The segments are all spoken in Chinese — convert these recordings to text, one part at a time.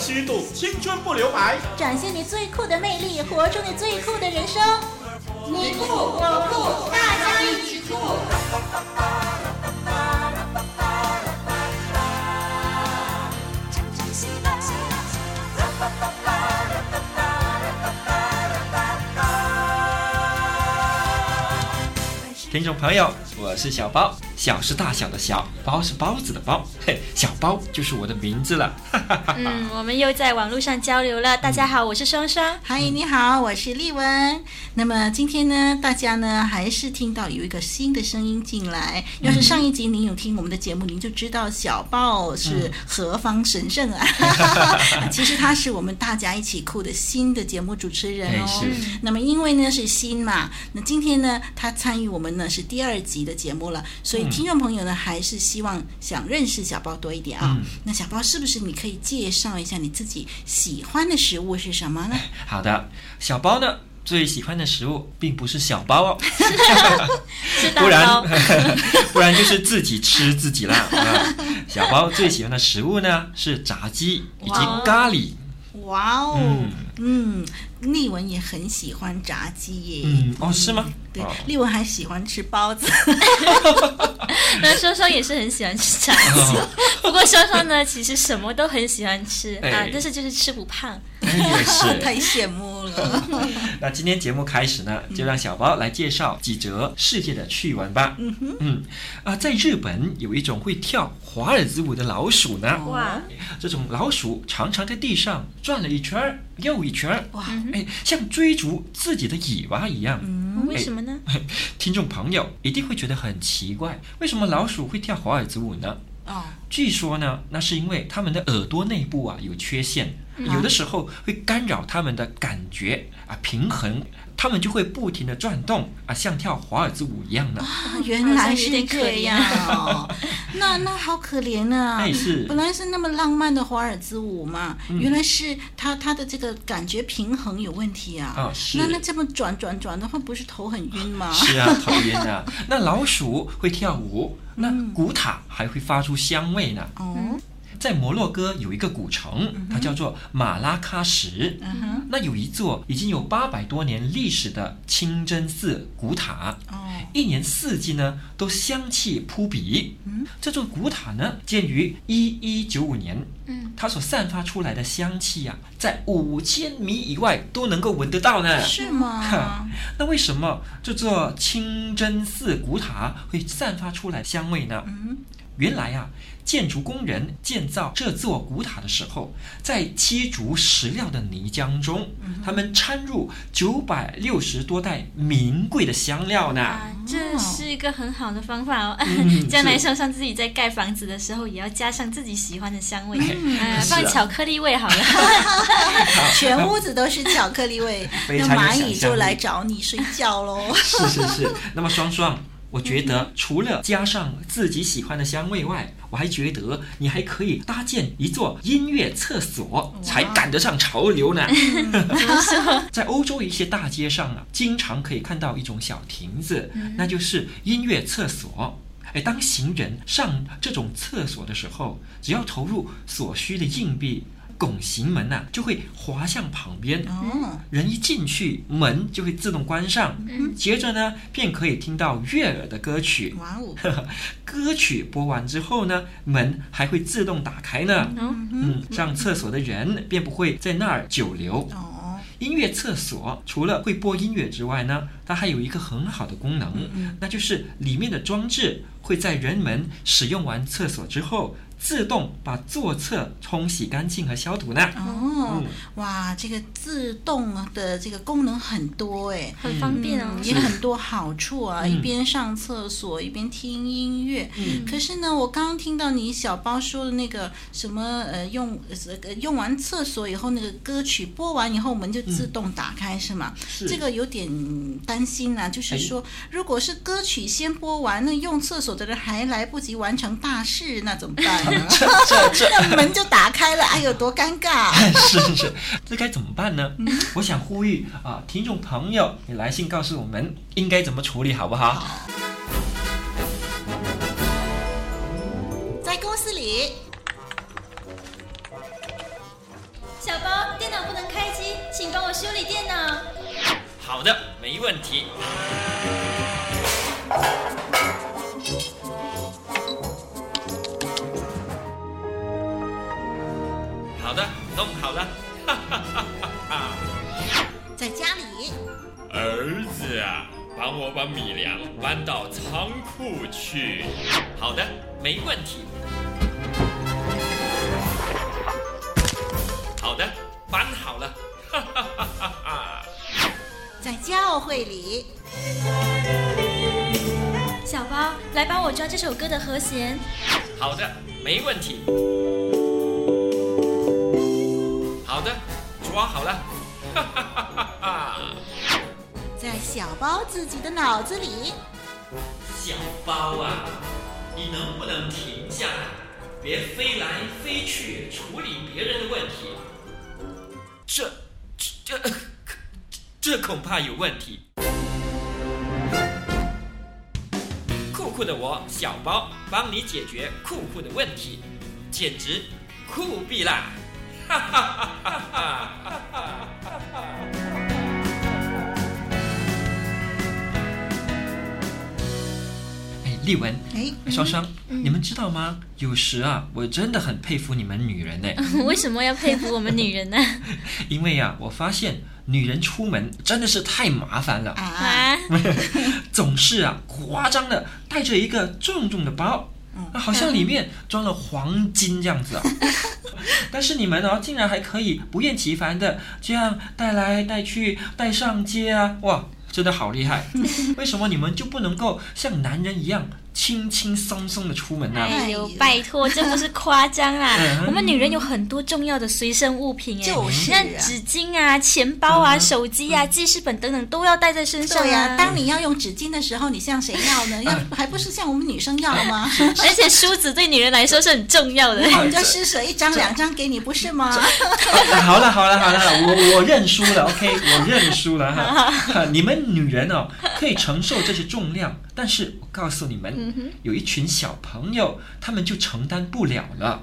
虚度，青春不留白，展现你最酷的魅力，活出你最酷的人生。你酷我酷，大家一起酷！听众朋友，我是小包，小是大小的小，包是包子的包，嘿，小包就是我的名字了。嗯，我们又在网络上交流了。大家好，我是双双。嗨，你好，我是丽文。那么今天呢，大家呢还是听到有一个新的声音进来。要是上一集您有听我们的节目，您就知道小包是何方神圣啊。其实他是我们大家一起酷的新的节目主持人哦。是。那么因为呢是新嘛，那今天呢他参与我们。呢是第二集的节目了，所以听众朋友呢，还是希望想认识小包多一点啊。嗯、那小包是不是你可以介绍一下你自己喜欢的食物是什么呢？好的，小包呢最喜欢的食物并不是小包哦，不然 不然就是自己吃自己啦啊。小包最喜欢的食物呢是炸鸡以及咖喱。哇哦，嗯。嗯丽文也很喜欢炸鸡耶。嗯，哦，是吗？对，丽文还喜欢吃包子。那双双也是很喜欢吃炸鸡，不过双双呢，其实什么都很喜欢吃啊，但是就是吃不胖。也是，太羡慕了。那今天节目开始呢，就让小包来介绍几则世界的趣闻吧。嗯哼，嗯啊，在日本有一种会跳华尔兹舞的老鼠呢。哇，这种老鼠常常在地上转了一圈儿又一圈哇，哎，像追逐自己的尾巴一样。嗯，为什么呢？听众朋友一定会觉得很奇怪，为什么老鼠会跳华尔兹舞呢？哦，据说呢，那是因为它们的耳朵内部啊有缺陷，有的时候会干扰他们的感觉啊平衡。他们就会不停的转动啊，像跳华尔兹舞一样的。啊，原来是这样哦，那那好可怜啊！哎，是，本来是那么浪漫的华尔兹舞嘛，嗯、原来是他他的这个感觉平衡有问题啊。哦，是。那那这么转转转的话，不是头很晕吗？是啊，头晕啊。那老鼠会跳舞，那古塔还会发出香味呢。哦、嗯。在摩洛哥有一个古城，它叫做马拉喀什。那有一座已经有八百多年历史的清真寺古塔，哦、一年四季呢都香气扑鼻。嗯、这座古塔呢建于一一九五年，嗯、它所散发出来的香气呀、啊，在五千米以外都能够闻得到呢。是吗？那为什么这座清真寺古塔会散发出来香味呢？嗯、原来啊。建筑工人建造这座古塔的时候，在漆筑石料的泥浆中，他们掺入九百六十多袋名贵的香料呢。啊，这是一个很好的方法哦。将来双双自己在盖房子的时候，也要加上自己喜欢的香味，嗯，放巧克力味好了。全屋子都是巧克力味，那蚂蚁就来找你睡觉喽。是是是。那么双双。我觉得除了加上自己喜欢的香味外，我还觉得你还可以搭建一座音乐厕所，才赶得上潮流呢。在欧洲一些大街上啊，经常可以看到一种小亭子，那就是音乐厕所。哎，当行人上这种厕所的时候，只要投入所需的硬币。拱形门呐、啊，就会滑向旁边。哦，人一进去，门就会自动关上。嗯，接着呢，便可以听到悦耳的歌曲。哇哦，歌曲播完之后呢，门还会自动打开呢。嗯嗯，上厕所的人便不会在那儿久留。哦，音乐厕所除了会播音乐之外呢，它还有一个很好的功能，嗯、那就是里面的装置会在人们使用完厕所之后。自动把座侧冲洗干净和消毒呢？哦，嗯、哇，这个自动的这个功能很多哎，很方便哦，也很多好处啊。一边上厕所一边听音乐。嗯、可是呢，我刚刚听到你小包说的那个什么呃，用呃用完厕所以后，那个歌曲播完以后，门就自动打开，嗯、是吗？是。这个有点担心啊，就是说，哎、如果是歌曲先播完，那用厕所的人还来不及完成大事，那怎么办？这门就打开了，哎，有多尴尬。是是是，这该怎么办呢？我想呼吁啊，听众朋友，你来信告诉我们应该怎么处理好不好？在公司里，小包电脑不能开机，请帮我修理电脑。好的，没问题。弄好了。哈哈哈哈哈。在家里，儿子啊，帮我把米粮搬到仓库去。好的，没问题。好的，搬好了。哈哈哈哈哈。在教会里，小包，来帮我抓这首歌的和弦。好的，没问题。抓好了。哈哈哈哈哈。在小包自己的脑子里，小包啊，你能不能停下来，别飞来飞去处理别人的问题？这、这、这。这恐怕有问题。酷酷的我，小包，帮你解决酷酷的问题，简直酷毙啦！哈哈哈哈哈哈！丽文，哎，双双，嗯、你们知道吗？有时啊，我真的很佩服你们女人呢。为什么要佩服我们女人呢？因为呀、啊，我发现。女人出门真的是太麻烦了啊！总是啊，夸张的带着一个重重的包，好像里面装了黄金这样子啊。但是你们呢、哦，竟然还可以不厌其烦的这样带来带去，带上街啊！哇，真的好厉害！为什么你们就不能够像男人一样？轻轻松松的出门呐、啊！哎呦，拜托，这不是夸张啊！我们女人有很多重要的随身物品哎，就是像纸巾啊、钱包啊、手机啊、记事本等等都要带在身上呀、啊。当你要用纸巾的时候，你向谁要呢？要还不是向我们女生要吗？而且梳子对女人来说是很重要的。我们就施舍一张、两张给你，不是吗？好了，好了，好了，我我认输了，OK，我认输了哈。你们女人哦，可以承受这些重量。但是我告诉你们，嗯、有一群小朋友，他们就承担不了了。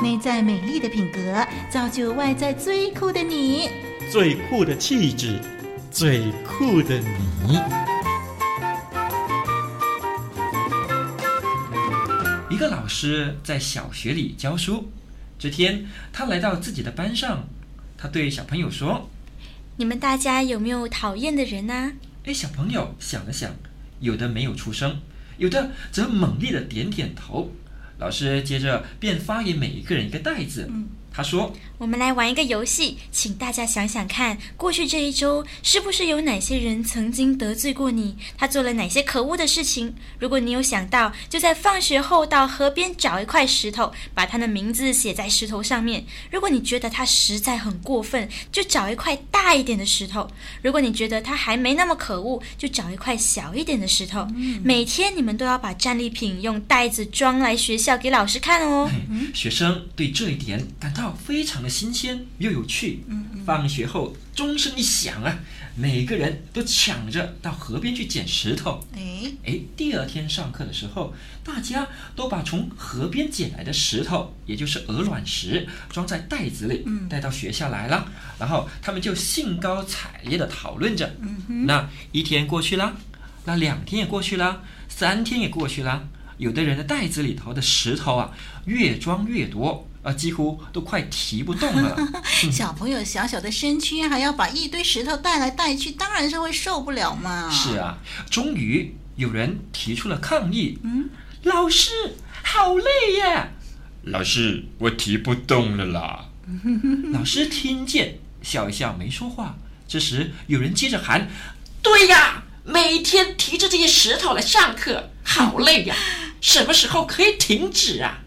内在美丽的品格，造就外在最酷的你。最酷的气质，最酷的你。一个老师在小学里教书。这天，他来到自己的班上，他对小朋友说：“你们大家有没有讨厌的人呢？”哎，小朋友想了想，有的没有出声，有的则猛烈的点点头。老师接着便发给每一个人一个袋子。嗯他说：“我们来玩一个游戏，请大家想想看，过去这一周是不是有哪些人曾经得罪过你？他做了哪些可恶的事情？如果你有想到，就在放学后到河边找一块石头，把他的名字写在石头上面。如果你觉得他实在很过分，就找一块大一点的石头；如果你觉得他还没那么可恶，就找一块小一点的石头。嗯、每天你们都要把战利品用袋子装来学校给老师看哦。嗯、学生对这一点感到。”非常的新鲜又有趣。放学后钟声一响啊，每个人都抢着到河边去捡石头。哎哎，第二天上课的时候，大家都把从河边捡来的石头，也就是鹅卵石，装在袋子里，带到学校来了。然后他们就兴高采烈地讨论着。那一天过去了，那两天也过去了，三天也过去了。有的人的袋子里头的石头啊，越装越多。啊，几乎都快提不动了。小朋友小小的身躯还要把一堆石头带来带去，当然是会受不了嘛。是啊，终于有人提出了抗议。嗯，老师，好累呀！老师，我提不动了啦。老师听见，笑一笑，没说话。这时有人接着喊：“对呀，每天提着这些石头来上课，好累呀！什么时候可以停止啊？”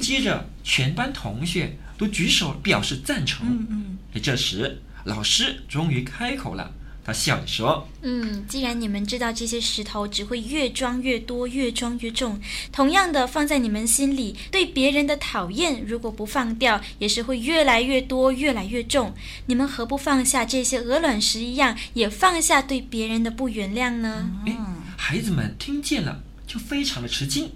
接着，全班同学都举手表示赞成。嗯嗯。这时，老师终于开口了，他笑着说：“嗯，既然你们知道这些石头只会越装越多，越装越重，同样的，放在你们心里对别人的讨厌，如果不放掉，也是会越来越多，越来越重。你们何不放下这些鹅卵石一样，也放下对别人的不原谅呢？”哎，孩子们听见了，就非常的吃惊。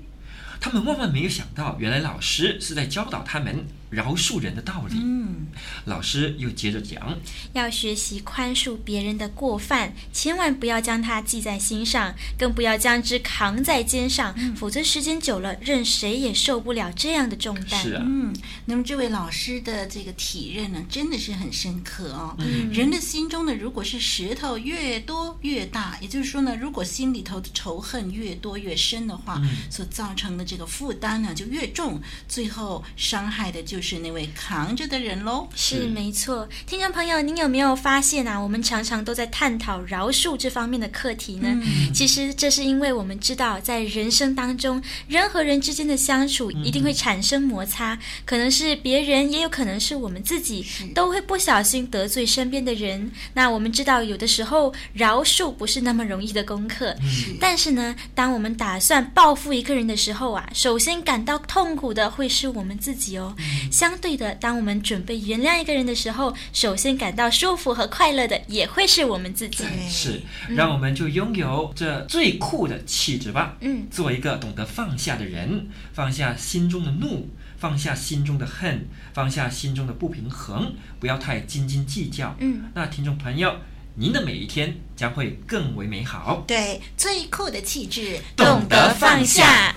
他们万万没有想到，原来老师是在教导他们饶恕人的道理。嗯，老师又接着讲，要学习宽恕别人的过犯，千万不要将它记在心上，更不要将之扛在肩上，嗯、否则时间久了，任谁也受不了这样的重担。是啊，嗯，那么这位老师的这个体认呢，真的是很深刻哦。嗯，人的心中呢，如果是石头越多越大，也就是说呢，如果心里头的仇恨越多越深的话，嗯、所造成的这个负担呢就越重，最后伤害的就是那位扛着的人喽。是没错，听众朋友，您有没有发现啊？我们常常都在探讨饶恕这方面的课题呢。嗯、其实这是因为我们知道，在人生当中，人和人之间的相处一定会产生摩擦，嗯、可能是别人，也有可能是我们自己，都会不小心得罪身边的人。那我们知道，有的时候饶恕不是那么容易的功课。嗯、但是呢，当我们打算报复一个人的时候啊，首先感到痛苦的会是我们自己哦。嗯、相对的，当我们准备原谅一个人的时候，首先感到舒服和快乐的也会是我们自己。是，让我们就拥有这最酷的气质吧。嗯，做一个懂得放下的人，放下心中的怒，放下心中的恨，放下心中的不平衡，不要太斤斤计较。嗯，那听众朋友，您的每一天将会更为美好。对，最酷的气质，懂得放下。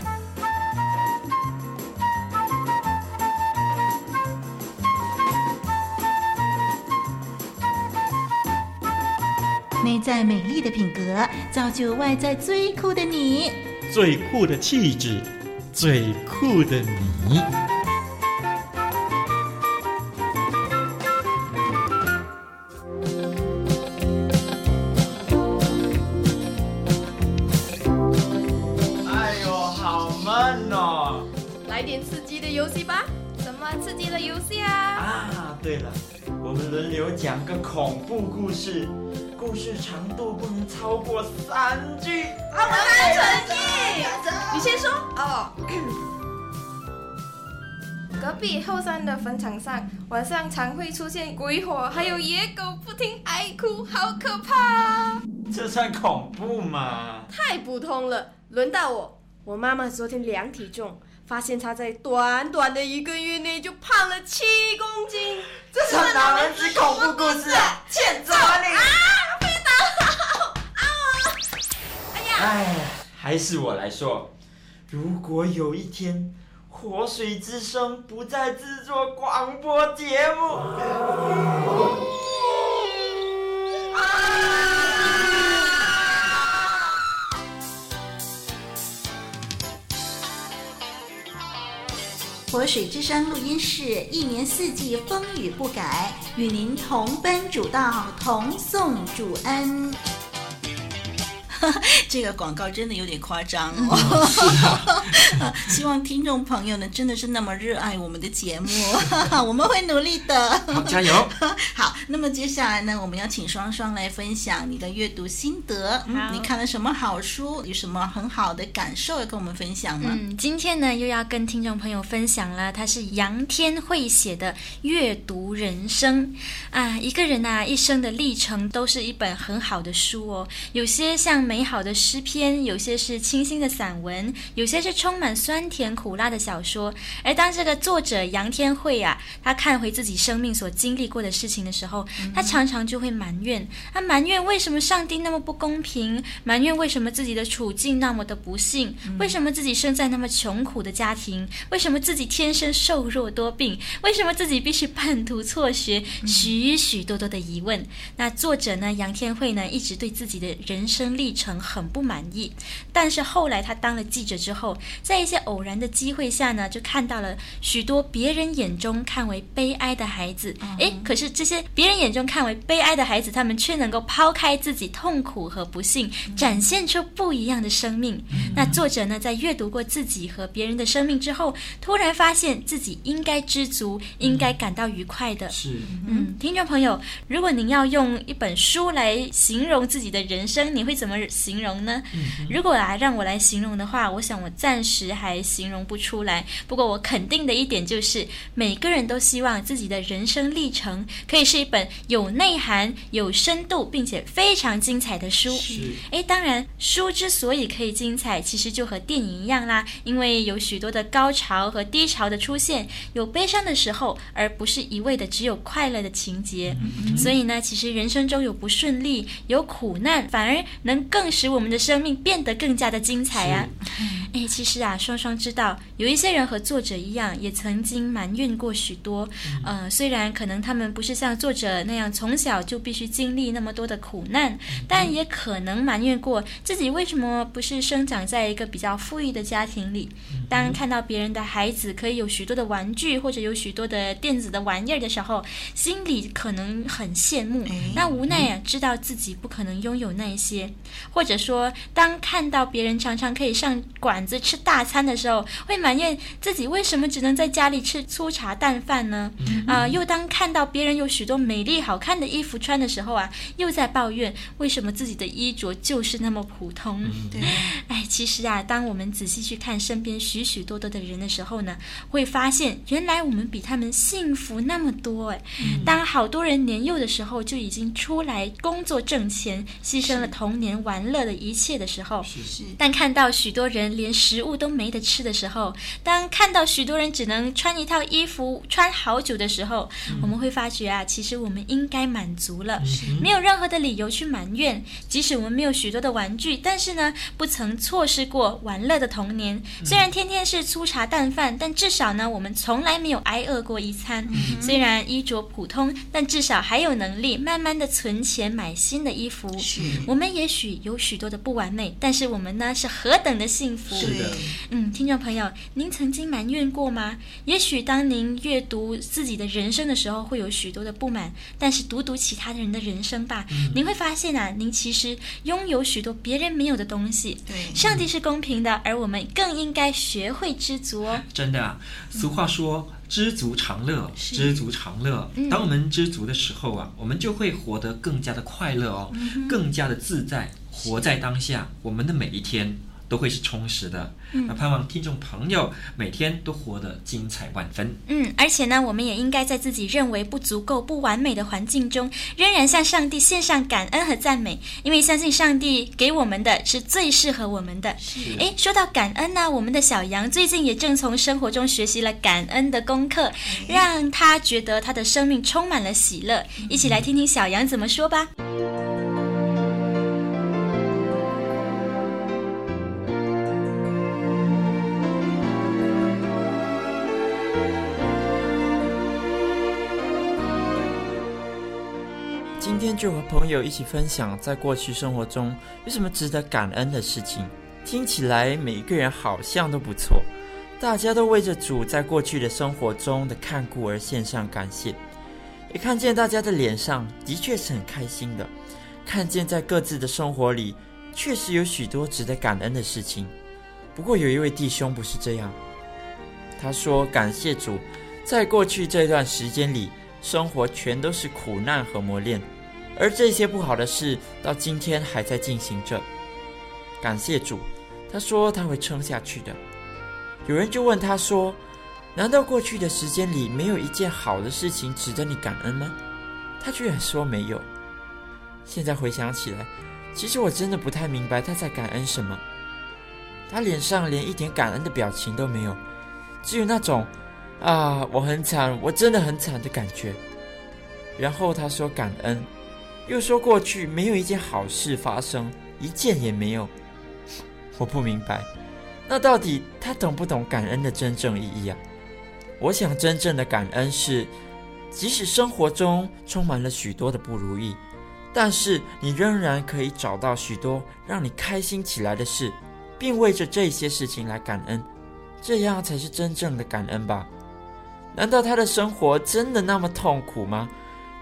在美丽的品格，造就外在最酷的你。最酷的气质，最酷的你。个恐怖故事。故事长度不能超过三句。好，我来成绩。你先说哦。隔壁后山的坟场上，晚上常会出现鬼火，还有野狗不停哀哭，好可怕。这算恐怖吗？太普通了。轮到我，我妈妈昨天量体重，发现他在短短的一个月内就胖了七公斤。这是哪门子恐怖故事啊？欠揍啊你！哎，还是我来说。如果有一天，活水之声不再制作广播节目，活水之声录音室一年四季风雨不改，与您同奔主道，同颂主恩。这个广告真的有点夸张哦，希望听众朋友呢真的是那么热爱我们的节目，我们会努力的。好，加油！好，那么接下来呢，我们要请双双来分享你的阅读心得。嗯，你看了什么好书？有什么很好的感受要跟我们分享吗？嗯，今天呢又要跟听众朋友分享了，他是杨天慧写的《阅读人生》啊，一个人啊一生的历程都是一本很好的书哦，有些像美好的诗篇，有些是清新的散文，有些是充满酸甜苦辣的小说。而当这个作者杨天慧啊，他看回自己生命所经历过的事情的时候，他常常就会埋怨，他埋怨为什么上帝那么不公平，埋怨为什么自己的处境那么的不幸，为什么自己生在那么穷苦的家庭，为什么自己天生瘦弱多病，为什么自己必须半途辍学，许许多多的疑问。那作者呢，杨天慧呢，一直对自己的人生历程很不满意，但是后来他当了记者之后，在一些偶然的机会下呢，就看到了许多别人眼中看为悲哀的孩子。诶，可是这些别人眼中看为悲哀的孩子，他们却能够抛开自己痛苦和不幸，展现出不一样的生命。那作者呢，在阅读过自己和别人的生命之后，突然发现自己应该知足，应该感到愉快的。是，嗯，听众朋友，如果您要用一本书来形容自己的人生，你会怎么形容呢？如果来让我来形容的话，我想我暂时还形容不出来。不过我肯定的一点就是，每个人都希望自己的人生历程可以是一本有内涵、有深度，并且非常精彩的书。诶，当然，书之所以可以精彩，其实就和电影一样啦，因为有许多的高潮和低潮的出现，有悲伤的时候，而不是一味的只有快乐的情节。嗯、所以呢，其实人生中有不顺利、有苦难，反而能更使我们的生命变得更加的精彩呀、啊。诶，其实啊，双双知道，有一些人和作者一样，也曾经埋怨过许多。嗯、呃，虽然可能他们不是像作者那样从小就必须经历那么多的苦难，但也可能埋怨过自己为什么不是生长在一个比较富裕的家庭里。当看到别人的孩子可以有许多的玩具，或者有许多的电子的玩意儿的时候，心里可能很羡慕。那无奈啊，知道自己不可能拥有那些，或者说，当看到别人常常可以上馆子吃大餐的时候，会埋怨自己为什么只能在家里吃粗茶淡饭呢？啊、呃，又当看到别人有许多美丽好看的衣服穿的时候啊，又在抱怨为什么自己的衣着就是那么普通。对，哎，其实啊，当我们仔细去看身边许许多多的人的时候呢，会发现原来我们比他们幸福那么多。哎，当好多人年幼的时候就已经出来工作挣钱，牺牲了童年玩乐的一切的时候。但看到许多人连食物都没得吃的时候，当看到许多人只能穿一套衣服穿好久的时候，嗯、我们会发觉啊，其实我们应该满足了，没有任何的理由去埋怨。即使我们没有许多的玩具，但是呢，不曾错失过玩乐的童年。虽然天天是粗茶淡饭，但至少呢，我们从来没有挨饿过一餐。虽然衣着普通，但至少还有能力慢慢的存钱买新的衣服。我们也许有许多的不完美，但是我们呢，是何等的幸福。是的，嗯，听众朋友，您曾经埋怨过吗？也许当您阅读自己的人生的时候，会有许多的不满，但是读读其他的人的人生吧，嗯、您会发现啊，您其实拥有许多别人没有的东西。对，上帝是公平的，而我们更应该学会知足哦。真的啊，俗话说。嗯知足常乐，知足常乐。当我们知足的时候啊，我们就会活得更加的快乐哦，更加的自在，活在当下。我们的每一天。都会是充实的。那盼望听众朋友每天都活得精彩万分。嗯，而且呢，我们也应该在自己认为不足够、不完美的环境中，仍然向上帝献上感恩和赞美，因为相信上帝给我们的是最适合我们的。是。诶，说到感恩呢，我们的小杨最近也正从生活中学习了感恩的功课，让他觉得他的生命充满了喜乐。一起来听听小杨怎么说吧。就和朋友一起分享，在过去生活中有什么值得感恩的事情。听起来每一个人好像都不错，大家都为着主在过去的生活中的看顾而献上感谢。也看见大家的脸上的确是很开心的，看见在各自的生活里确实有许多值得感恩的事情。不过有一位弟兄不是这样，他说感谢主，在过去这段时间里，生活全都是苦难和磨练。而这些不好的事到今天还在进行着。感谢主，他说他会撑下去的。有人就问他说：“难道过去的时间里没有一件好的事情值得你感恩吗？”他居然说没有。现在回想起来，其实我真的不太明白他在感恩什么。他脸上连一点感恩的表情都没有，只有那种“啊，我很惨，我真的很惨”的感觉。然后他说感恩。又说过去没有一件好事发生，一件也没有。我不明白，那到底他懂不懂感恩的真正意义啊？我想真正的感恩是，即使生活中充满了许多的不如意，但是你仍然可以找到许多让你开心起来的事，并为着这些事情来感恩，这样才是真正的感恩吧？难道他的生活真的那么痛苦吗？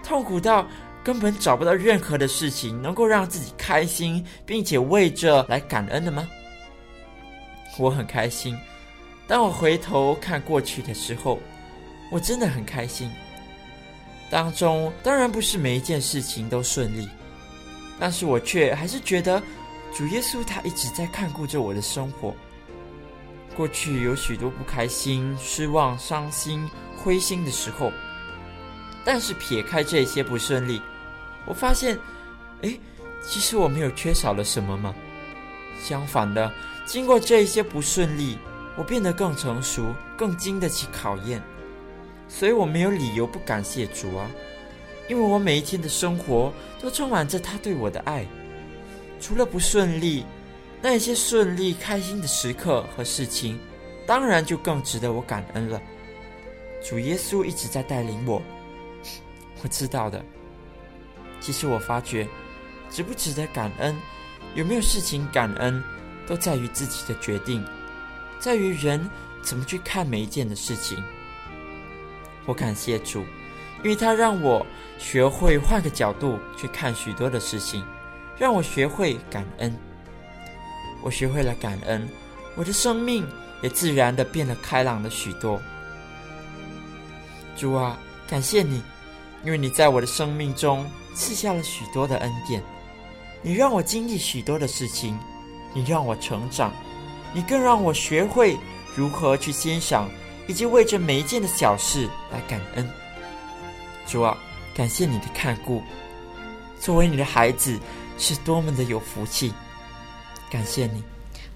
痛苦到……根本找不到任何的事情能够让自己开心，并且为这来感恩的吗？我很开心。当我回头看过去的时候，我真的很开心。当中当然不是每一件事情都顺利，但是我却还是觉得主耶稣他一直在看顾着我的生活。过去有许多不开心、失望、伤心、灰心的时候，但是撇开这些不顺利，我发现，哎，其实我没有缺少了什么吗？相反的，经过这一些不顺利，我变得更成熟，更经得起考验。所以我没有理由不感谢主啊，因为我每一天的生活都充满着他对我的爱。除了不顺利，那一些顺利、开心的时刻和事情，当然就更值得我感恩了。主耶稣一直在带领我，我知道的。其实我发觉，值不值得感恩，有没有事情感恩，都在于自己的决定，在于人怎么去看每一件的事情。我感谢主，因为他让我学会换个角度去看许多的事情，让我学会感恩。我学会了感恩，我的生命也自然的变得开朗了许多。主啊，感谢你，因为你在我的生命中赐下了许多的恩典，你让我经历许多的事情，你让我成长，你更让我学会如何去欣赏，以及为这每一件的小事来感恩。主啊，感谢你的看顾，作为你的孩子是多么的有福气。感谢你，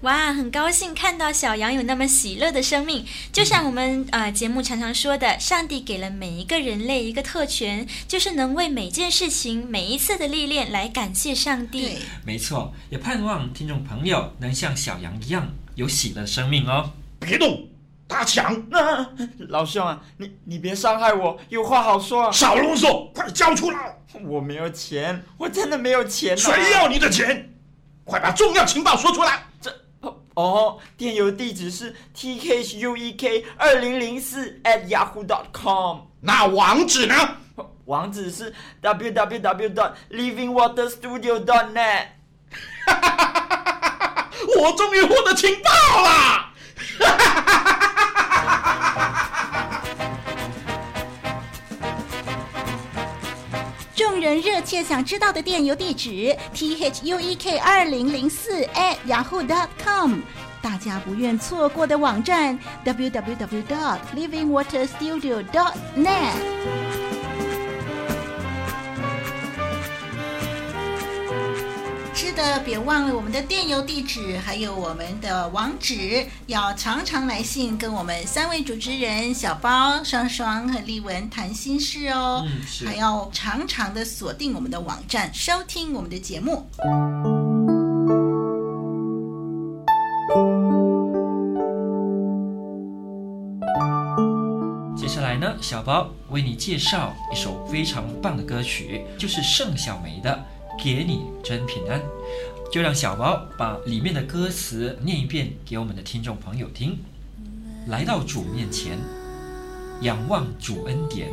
哇，很高兴看到小羊有那么喜乐的生命。就像我们呃节目常常说的，上帝给了每一个人类一个特权，就是能为每件事情、每一次的历练来感谢上帝。对，没错，也盼望听众朋友能像小羊一样有喜乐的生命哦。别动，大强！啊，老兄啊，你你别伤害我，有话好说啊。少啰嗦，快交出来！我没有钱，我真的没有钱啊。谁要你的钱？快把重要情报说出来！这哦，电邮地址是 t k h u e k 二零零四 at yahoo dot com。那网址呢？网址是 w w w dot living water studio dot net。哈哈哈哈哈哈！我终于获得情报了！人热切想知道的电邮地址 t h u e k 二零零四 at yahoo dot com，大家不愿错过的网站 w w w dot living water studio dot net。的，别忘了我们的电邮地址，还有我们的网址，要常常来信跟我们三位主持人小包、双双和丽文谈心事哦。嗯，是。还要常常的锁定我们的网站，收听我们的节目。接下来呢，小包为你介绍一首非常棒的歌曲，就是盛小梅的。给你真平安，就让小包把里面的歌词念一遍给我们的听众朋友听。来到主面前，仰望主恩典。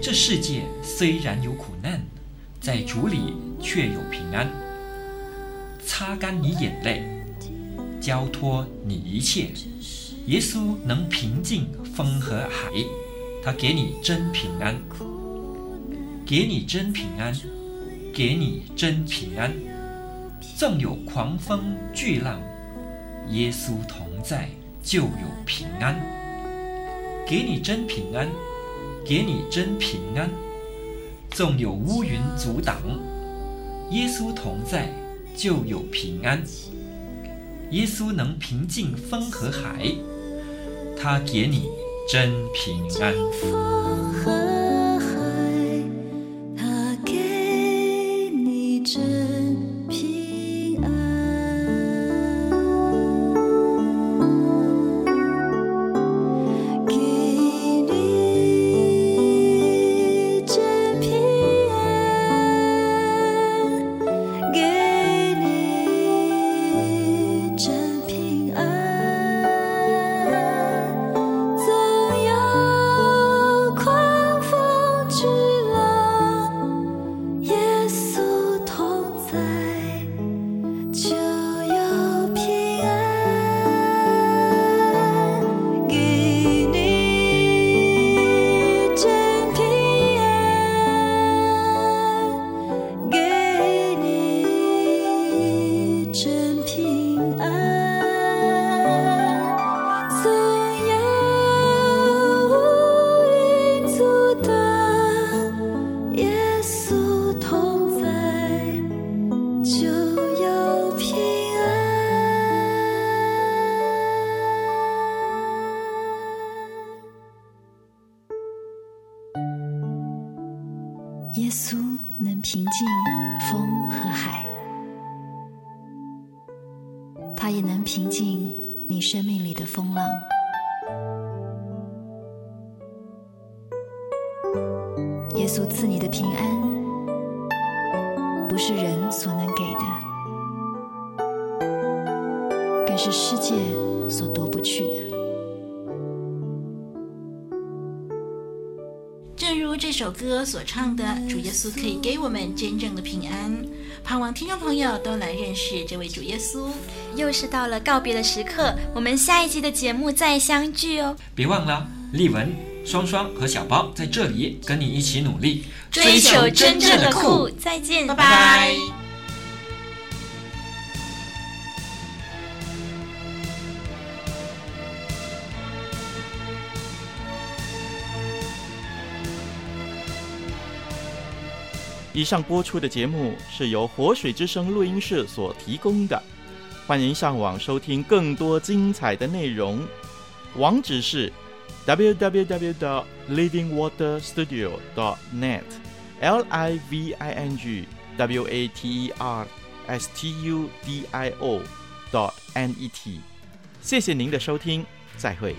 这世界虽然有苦难，在主里却有平安。擦干你眼泪，交托你一切。耶稣能平静风和海，他给你真平安，给你真平安。给你真平安，纵有狂风巨浪，耶稣同在就有平安。给你真平安，给你真平安，纵有乌云阻挡，耶稣同在就有平安。耶稣能平静风和海，他给你真平安。耶稣能平静风和海，他也能平静你生命里的风浪。耶稣赐你的平安，不是人所能给的，更是世界所夺不去的。首歌所唱的，主耶稣可以给我们真正的平安。盼望听众朋友都来认识这位主耶稣。又是到了告别的时刻，我们下一期的节目再相聚哦！别忘了，丽文、双双和小包在这里跟你一起努力，追求真正的酷。再见，拜拜。以上播出的节目是由活水之声录音室所提供的，欢迎上网收听更多精彩的内容，网址是 www.livingwaterstudio.net，l i v i n g w a t e r s t u d i o dot n e t。谢谢您的收听，再会。